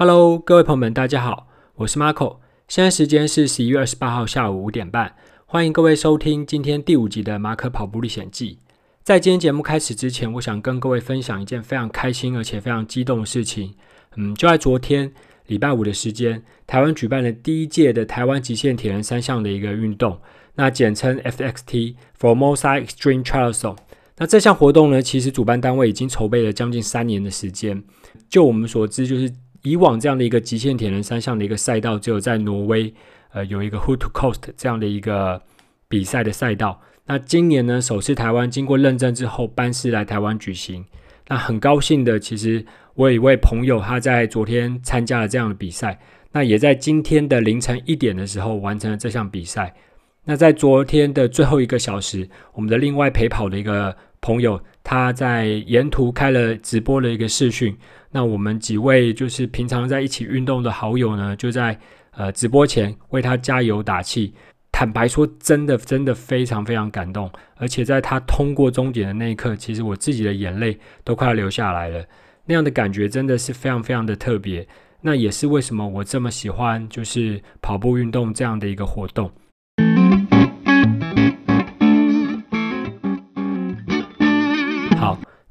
Hello，各位朋友们，大家好，我是 Marco，现在时间是十一月二十八号下午五点半，欢迎各位收听今天第五集的马可跑步历险记。在今天节目开始之前，我想跟各位分享一件非常开心而且非常激动的事情。嗯，就在昨天礼拜五的时间，台湾举办了第一届的台湾极限铁人三项的一个运动，那简称 FXT（Formosa Extreme Triathlon）。那这项活动呢，其实主办单位已经筹备了将近三年的时间。就我们所知，就是以往这样的一个极限铁人三项的一个赛道，只有在挪威，呃，有一个 Who to Coast 这样的一个比赛的赛道。那今年呢，首次台湾经过认证之后，班师来台湾举行。那很高兴的，其实我有一位朋友，他在昨天参加了这样的比赛，那也在今天的凌晨一点的时候完成了这项比赛。那在昨天的最后一个小时，我们的另外陪跑的一个。朋友，他在沿途开了直播的一个视讯，那我们几位就是平常在一起运动的好友呢，就在呃直播前为他加油打气。坦白说，真的真的非常非常感动，而且在他通过终点的那一刻，其实我自己的眼泪都快要流下来了。那样的感觉真的是非常非常的特别。那也是为什么我这么喜欢就是跑步运动这样的一个活动。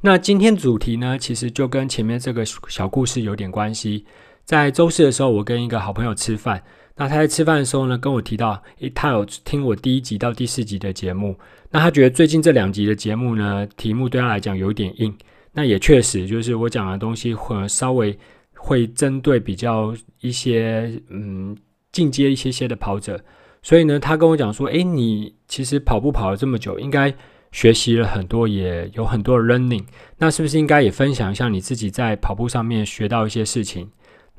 那今天主题呢，其实就跟前面这个小故事有点关系。在周四的时候，我跟一个好朋友吃饭，那他在吃饭的时候呢，跟我提到，诶，他有听我第一集到第四集的节目，那他觉得最近这两集的节目呢，题目对他来讲有点硬。那也确实，就是我讲的东西会稍微会针对比较一些嗯进阶一些些的跑者，所以呢，他跟我讲说，诶，你其实跑步跑了这么久，应该。学习了很多，也有很多的 learning。那是不是应该也分享一下你自己在跑步上面学到一些事情？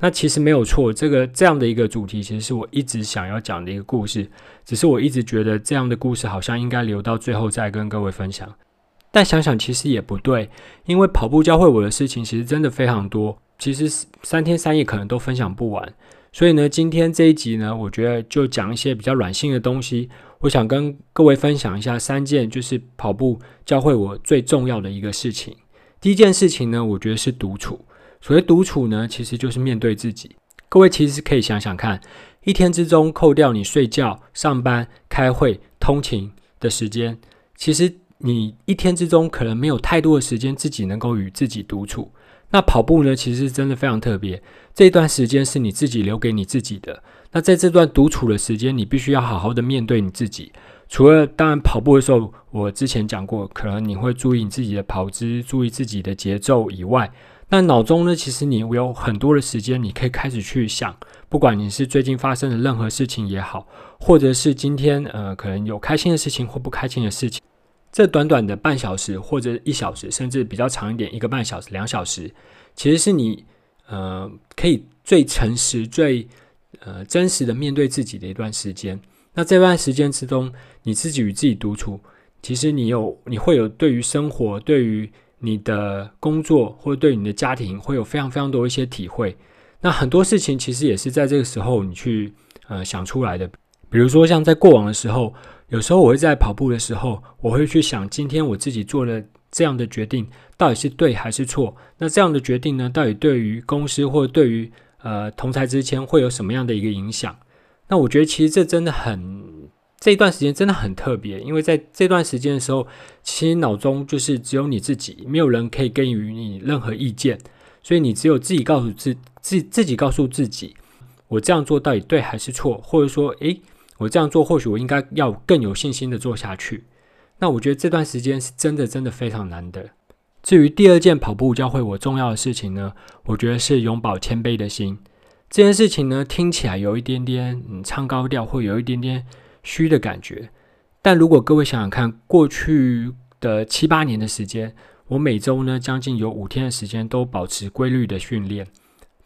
那其实没有错，这个这样的一个主题，其实是我一直想要讲的一个故事。只是我一直觉得这样的故事好像应该留到最后再跟各位分享。但想想其实也不对，因为跑步教会我的事情其实真的非常多，其实三天三夜可能都分享不完。所以呢，今天这一集呢，我觉得就讲一些比较软性的东西。我想跟各位分享一下三件，就是跑步教会我最重要的一个事情。第一件事情呢，我觉得是独处。所谓独处呢，其实就是面对自己。各位其实可以想想看，一天之中扣掉你睡觉、上班、开会、通勤的时间，其实你一天之中可能没有太多的时间自己能够与自己独处。那跑步呢，其实真的非常特别。这段时间是你自己留给你自己的。那在这段独处的时间，你必须要好好的面对你自己。除了当然跑步的时候，我之前讲过，可能你会注意你自己的跑姿，注意自己的节奏以外，那脑中呢，其实你有很多的时间，你可以开始去想，不管你是最近发生的任何事情也好，或者是今天呃可能有开心的事情或不开心的事情，这短短的半小时或者一小时，甚至比较长一点，一个半小时、两小时，其实是你呃可以最诚实、最呃，真实的面对自己的一段时间。那这段时间之中，你自己与自己独处，其实你有，你会有对于生活、对于你的工作或者对你的家庭，会有非常非常多一些体会。那很多事情其实也是在这个时候你去呃想出来的。比如说，像在过往的时候，有时候我会在跑步的时候，我会去想，今天我自己做了这样的决定，到底是对还是错？那这样的决定呢，到底对于公司或者对于呃，同侪之间会有什么样的一个影响？那我觉得其实这真的很，这一段时间真的很特别，因为在这段时间的时候，其实脑中就是只有你自己，没有人可以给予你任何意见，所以你只有自己告诉自自自己告诉自己，我这样做到底对还是错？或者说，诶，我这样做或许我应该要更有信心的做下去。那我觉得这段时间是真的真的非常难得。至于第二件跑步教会我重要的事情呢，我觉得是永葆谦卑的心。这件事情呢，听起来有一点点嗯唱高调，会有一点点虚的感觉。但如果各位想想看，过去的七八年的时间，我每周呢将近有五天的时间都保持规律的训练。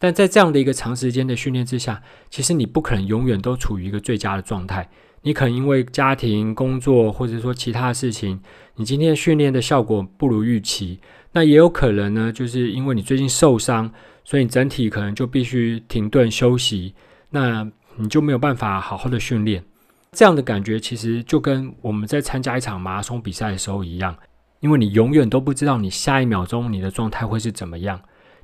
但在这样的一个长时间的训练之下，其实你不可能永远都处于一个最佳的状态。你可能因为家庭、工作，或者说其他的事情，你今天训练的效果不如预期。那也有可能呢，就是因为你最近受伤，所以你整体可能就必须停顿休息。那你就没有办法好好的训练。这样的感觉其实就跟我们在参加一场马拉松比赛的时候一样，因为你永远都不知道你下一秒钟你的状态会是怎么样。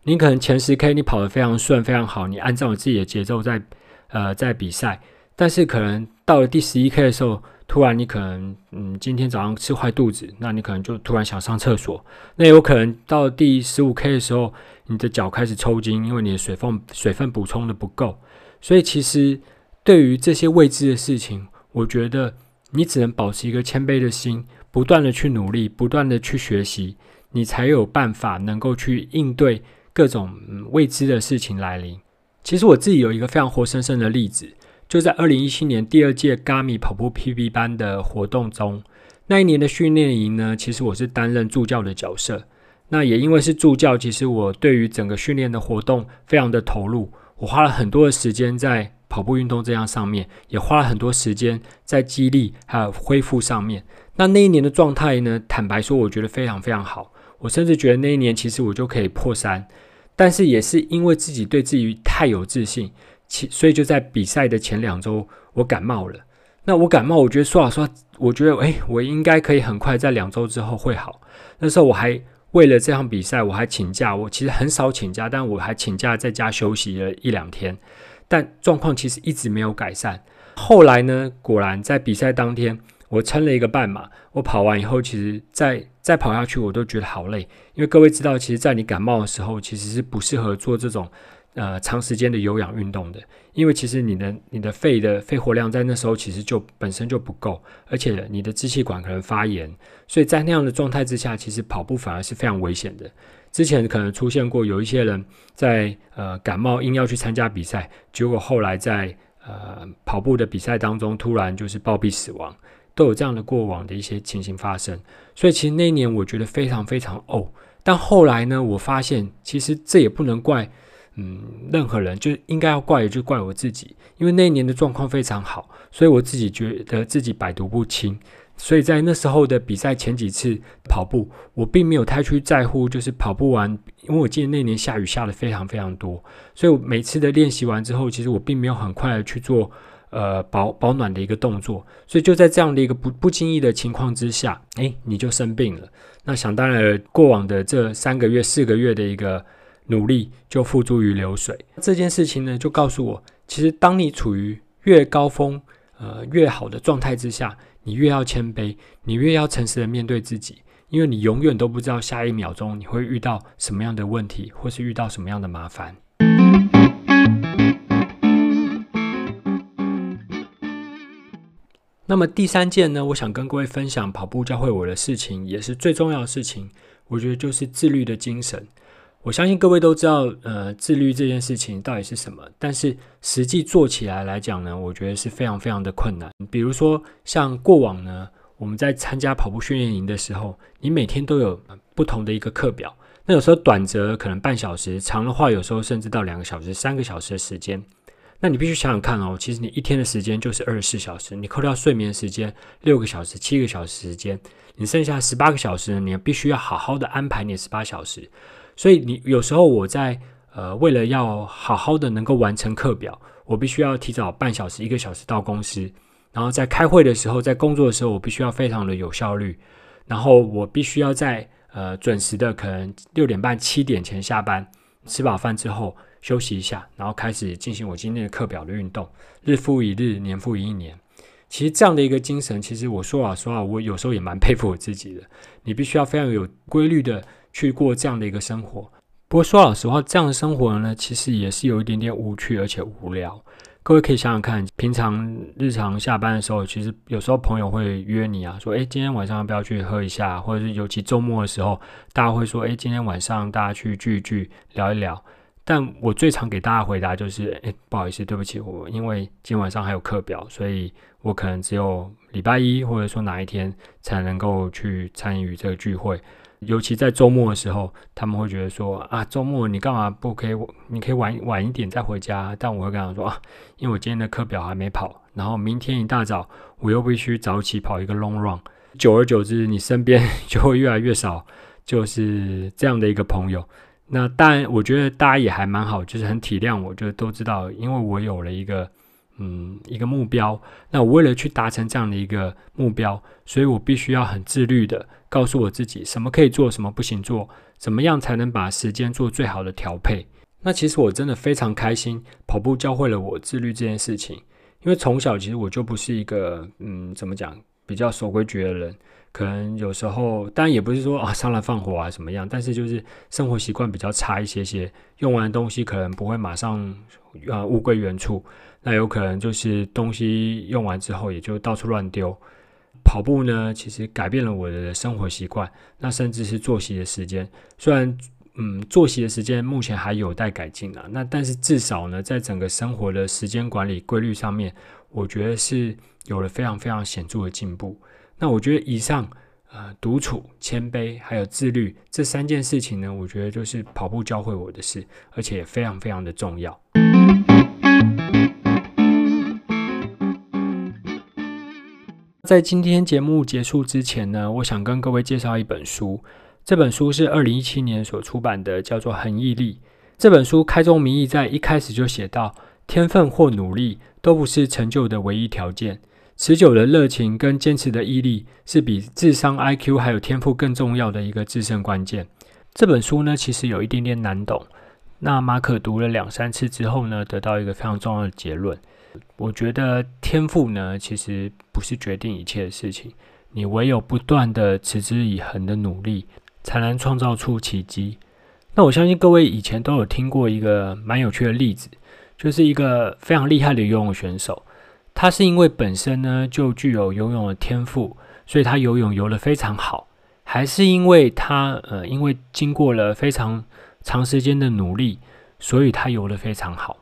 你可能前十 K 你跑得非常顺，非常好，你按照你自己的节奏在呃在比赛，但是可能到了第十一 K 的时候，突然你可能嗯今天早上吃坏肚子，那你可能就突然想上厕所，那有可能到第十五 K 的时候，你的脚开始抽筋，因为你的水分水分补充的不够，所以其实对于这些未知的事情，我觉得你只能保持一个谦卑的心，不断的去努力，不断的去学习，你才有办法能够去应对各种未知的事情来临。其实我自己有一个非常活生生的例子，就在二零一七年第二届 Gami 跑步 PB 班的活动中，那一年的训练营呢，其实我是担任助教的角色。那也因为是助教，其实我对于整个训练的活动非常的投入，我花了很多的时间在跑步运动这样上面，也花了很多时间在激励还有恢复上面。那那一年的状态呢，坦白说，我觉得非常非常好。我甚至觉得那一年其实我就可以破三，但是也是因为自己对自己太有自信，其所以就在比赛的前两周我感冒了。那我感冒，我觉得说老实话，我觉得诶，我应该可以很快在两周之后会好。那时候我还为了这场比赛，我还请假。我其实很少请假，但我还请假在家休息了一两天。但状况其实一直没有改善。后来呢，果然在比赛当天。我撑了一个半马，我跑完以后，其实再再跑下去，我都觉得好累。因为各位知道，其实，在你感冒的时候，其实是不适合做这种呃长时间的有氧运动的。因为其实你的你的肺的肺活量在那时候其实就本身就不够，而且你的支气管可能发炎，所以在那样的状态之下，其实跑步反而是非常危险的。之前可能出现过有一些人在呃感冒硬要去参加比赛，结果后来在呃跑步的比赛当中突然就是暴毙死亡。都有这样的过往的一些情形发生，所以其实那一年我觉得非常非常呕。但后来呢，我发现其实这也不能怪嗯任何人，就应该要怪也就怪我自己，因为那一年的状况非常好，所以我自己觉得自己百毒不侵。所以在那时候的比赛前几次跑步，我并没有太去在乎，就是跑步完，因为我记得那年下雨下得非常非常多，所以我每次的练习完之后，其实我并没有很快的去做。呃，保保暖的一个动作，所以就在这样的一个不不经意的情况之下，诶，你就生病了。那想当然，过往的这三个月、四个月的一个努力就付诸于流水。这件事情呢，就告诉我，其实当你处于越高峰、呃越好的状态之下，你越要谦卑，你越要诚实的面对自己，因为你永远都不知道下一秒钟你会遇到什么样的问题，或是遇到什么样的麻烦。那么第三件呢，我想跟各位分享跑步教会我的事情，也是最重要的事情。我觉得就是自律的精神。我相信各位都知道，呃，自律这件事情到底是什么，但是实际做起来来讲呢，我觉得是非常非常的困难。比如说，像过往呢，我们在参加跑步训练营的时候，你每天都有不同的一个课表。那有时候短则可能半小时，长的话有时候甚至到两个小时、三个小时的时间。那你必须想想看哦，其实你一天的时间就是二十四小时，你扣掉睡眠时间六个小时、七个小时时间，你剩下十八个小时，你必须要好好的安排你十八小时。所以你有时候我在呃为了要好好的能够完成课表，我必须要提早半小时、一个小时到公司，然后在开会的时候、在工作的时候，我必须要非常的有效率，然后我必须要在呃准时的可能六点半、七点前下班，吃饱饭之后。休息一下，然后开始进行我今天的课表的运动，日复一日，年复一年。其实这样的一个精神，其实我说老实话，我有时候也蛮佩服我自己的。你必须要非常有规律的去过这样的一个生活。不过说老实话，这样的生活呢，其实也是有一点点无趣而且无聊。各位可以想想看，平常日常下班的时候，其实有时候朋友会约你啊，说，诶，今天晚上要不要去喝一下？或者是尤其周末的时候，大家会说，诶，今天晚上大家去聚一聚，聊一聊。但我最常给大家回答就是，诶，不好意思，对不起，我因为今天晚上还有课表，所以我可能只有礼拜一或者说哪一天才能够去参与这个聚会。尤其在周末的时候，他们会觉得说，啊，周末你干嘛不可以？你可以晚晚一点再回家。但我会跟他说啊，因为我今天的课表还没跑，然后明天一大早我又必须早起跑一个 long run。久而久之，你身边 就会越来越少，就是这样的一个朋友。那当然，我觉得大家也还蛮好，就是很体谅我，就都知道，因为我有了一个嗯一个目标。那我为了去达成这样的一个目标，所以我必须要很自律的告诉我自己，什么可以做，什么不行做，怎么样才能把时间做最好的调配。那其实我真的非常开心，跑步教会了我自律这件事情。因为从小其实我就不是一个嗯怎么讲比较守规矩的人。可能有时候，当然也不是说啊上来放火啊什么样，但是就是生活习惯比较差一些些，用完的东西可能不会马上啊物归原处，那有可能就是东西用完之后也就到处乱丢。跑步呢，其实改变了我的生活习惯，那甚至是作息的时间，虽然嗯作息的时间目前还有待改进啊，那但是至少呢，在整个生活的时间管理规律上面，我觉得是有了非常非常显著的进步。那我觉得以上，呃，独处、谦卑还有自律这三件事情呢，我觉得就是跑步教会我的事，而且非常非常的重要。在今天节目结束之前呢，我想跟各位介绍一本书，这本书是二零一七年所出版的，叫做《恒毅力》。这本书开宗明义在一开始就写到，天分或努力都不是成就的唯一条件。持久的热情跟坚持的毅力是比智商、IQ 还有天赋更重要的一个制胜关键。这本书呢，其实有一点点难懂。那马可读了两三次之后呢，得到一个非常重要的结论。我觉得天赋呢，其实不是决定一切的事情。你唯有不断的持之以恒的努力，才能创造出奇迹。那我相信各位以前都有听过一个蛮有趣的例子，就是一个非常厉害的游泳选手。他是因为本身呢就具有游泳的天赋，所以他游泳游得非常好，还是因为他呃因为经过了非常长时间的努力，所以他游得非常好？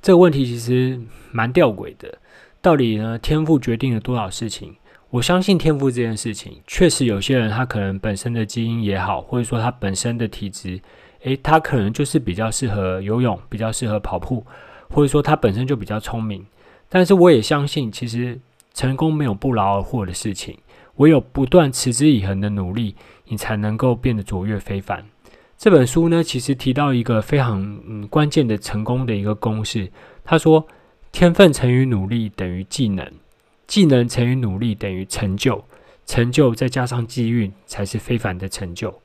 这个问题其实蛮吊诡的。到底呢天赋决定了多少事情？我相信天赋这件事情，确实有些人他可能本身的基因也好，或者说他本身的体质，诶，他可能就是比较适合游泳，比较适合跑步，或者说他本身就比较聪明。但是我也相信，其实成功没有不劳而获的事情，唯有不断持之以恒的努力，你才能够变得卓越非凡。这本书呢，其实提到一个非常嗯关键的成功的一个公式，他说：天分乘以努力等于技能，技能乘以努力等于成就，成就再加上机遇才是非凡的成就。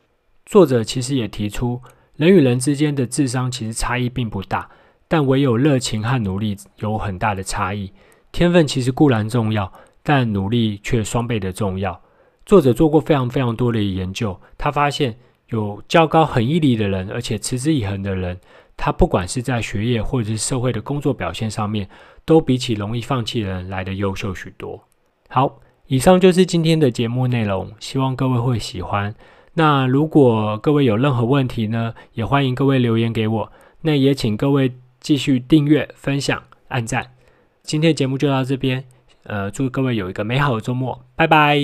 作者其实也提出，人与人之间的智商其实差异并不大。但唯有热情和努力有很大的差异。天分其实固然重要，但努力却双倍的重要。作者做过非常非常多的研究，他发现有较高恒毅力的人，而且持之以恒的人，他不管是在学业或者是社会的工作表现上面，都比起容易放弃的人来得优秀许多。好，以上就是今天的节目内容，希望各位会喜欢。那如果各位有任何问题呢，也欢迎各位留言给我。那也请各位。继续订阅、分享、按赞，今天的节目就到这边。呃，祝各位有一个美好的周末，拜拜。